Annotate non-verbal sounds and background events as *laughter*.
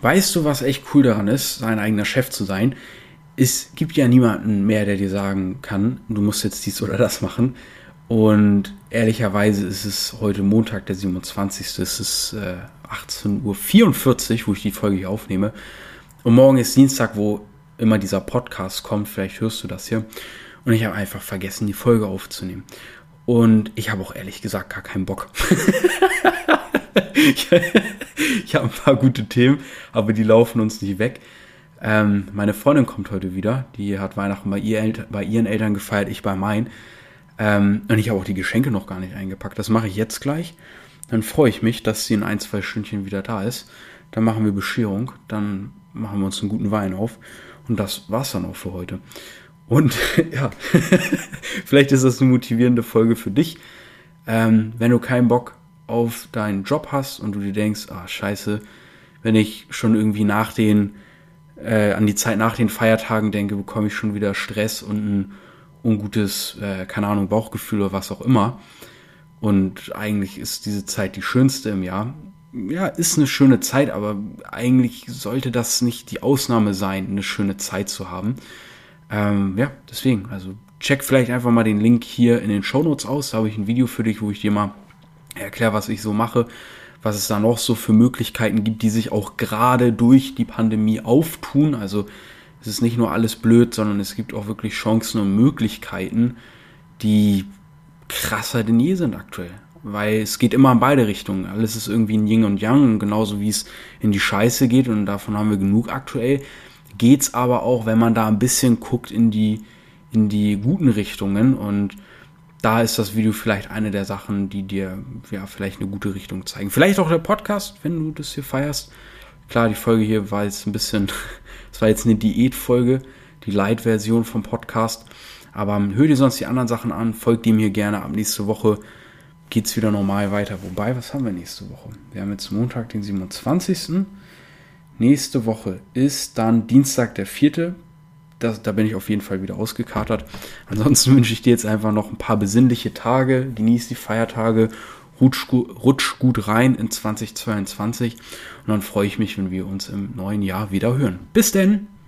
weißt du, was echt cool daran ist, sein eigener Chef zu sein? Es gibt ja niemanden mehr, der dir sagen kann, du musst jetzt dies oder das machen. Und ehrlicherweise ist es heute Montag, der 27. Es ist äh, 18.44 Uhr, wo ich die Folge hier aufnehme. Und morgen ist Dienstag, wo immer dieser Podcast kommt. Vielleicht hörst du das hier. Und ich habe einfach vergessen, die Folge aufzunehmen. Und ich habe auch ehrlich gesagt gar keinen Bock. *laughs* *laughs* ich, habe ein paar gute Themen, aber die laufen uns nicht weg. Ähm, meine Freundin kommt heute wieder. Die hat Weihnachten bei, ihr bei ihren Eltern gefeiert, ich bei meinen. Ähm, und ich habe auch die Geschenke noch gar nicht eingepackt. Das mache ich jetzt gleich. Dann freue ich mich, dass sie in ein, zwei Stündchen wieder da ist. Dann machen wir Bescherung. Dann machen wir uns einen guten Wein auf. Und das war's dann auch für heute. Und *laughs* ja, *laughs* vielleicht ist das eine motivierende Folge für dich. Ähm, wenn du keinen Bock auf deinen Job hast und du dir denkst, ah, scheiße, wenn ich schon irgendwie nach den, äh, an die Zeit nach den Feiertagen denke, bekomme ich schon wieder Stress und ein ungutes, äh, keine Ahnung, Bauchgefühl oder was auch immer. Und eigentlich ist diese Zeit die schönste im Jahr. Ja, ist eine schöne Zeit, aber eigentlich sollte das nicht die Ausnahme sein, eine schöne Zeit zu haben. Ähm, ja, deswegen, also check vielleicht einfach mal den Link hier in den Show Notes aus. Da habe ich ein Video für dich, wo ich dir mal erkläre, was ich so mache, was es da noch so für Möglichkeiten gibt, die sich auch gerade durch die Pandemie auftun. Also es ist nicht nur alles blöd, sondern es gibt auch wirklich Chancen und Möglichkeiten, die krasser denn je sind aktuell. Weil es geht immer in beide Richtungen. Alles ist irgendwie ein Yin und Yang, genauso wie es in die Scheiße geht und davon haben wir genug aktuell. Geht's aber auch, wenn man da ein bisschen guckt in die, in die guten Richtungen und da ist das Video vielleicht eine der Sachen, die dir ja vielleicht eine gute Richtung zeigen. Vielleicht auch der Podcast, wenn du das hier feierst. Klar, die Folge hier war jetzt ein bisschen, *laughs* es war jetzt eine Diätfolge, die Light-Version vom Podcast. Aber hör dir sonst die anderen Sachen an, folgt dem hier gerne. Ab nächste Woche geht's wieder normal weiter. Wobei, was haben wir nächste Woche? Wir haben jetzt Montag, den 27. Nächste Woche ist dann Dienstag, der 4 das, da bin ich auf jeden Fall wieder ausgekatert. Ansonsten *laughs* wünsche ich dir jetzt einfach noch ein paar besinnliche Tage. Genieß die Feiertage. Rutsch, rutsch gut rein in 2022. Und dann freue ich mich, wenn wir uns im neuen Jahr wieder hören. Bis denn!